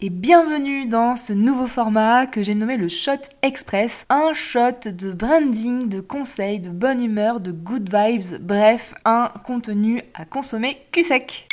Et bienvenue dans ce nouveau format que j'ai nommé le Shot Express. Un shot de branding, de conseils, de bonne humeur, de good vibes, bref, un contenu à consommer cul sec.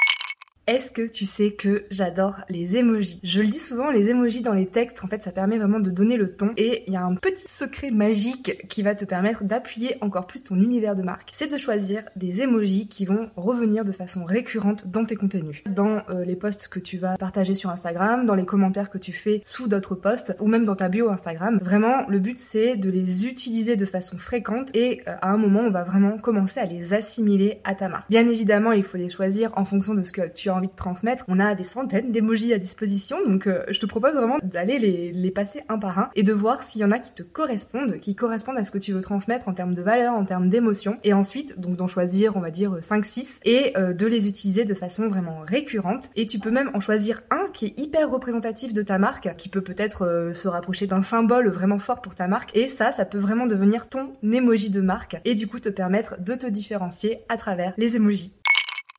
Est-ce que tu sais que j'adore les emojis? Je le dis souvent, les emojis dans les textes, en fait, ça permet vraiment de donner le ton. Et il y a un petit secret magique qui va te permettre d'appuyer encore plus ton univers de marque. C'est de choisir des emojis qui vont revenir de façon récurrente dans tes contenus. Dans euh, les posts que tu vas partager sur Instagram, dans les commentaires que tu fais sous d'autres posts, ou même dans ta bio Instagram. Vraiment, le but c'est de les utiliser de façon fréquente et euh, à un moment, on va vraiment commencer à les assimiler à ta marque. Bien évidemment, il faut les choisir en fonction de ce que tu envie de transmettre. On a des centaines d'emojis à disposition, donc euh, je te propose vraiment d'aller les, passer un par un et de voir s'il y en a qui te correspondent, qui correspondent à ce que tu veux transmettre en termes de valeur, en termes d'émotion, et ensuite donc d'en choisir, on va dire 5-6 et euh, de les utiliser de façon vraiment récurrente. Et tu peux même en choisir un qui est hyper représentatif de ta marque, qui peut peut-être euh, se rapprocher d'un symbole vraiment fort pour ta marque. Et ça, ça peut vraiment devenir ton emoji de marque et du coup te permettre de te différencier à travers les emojis.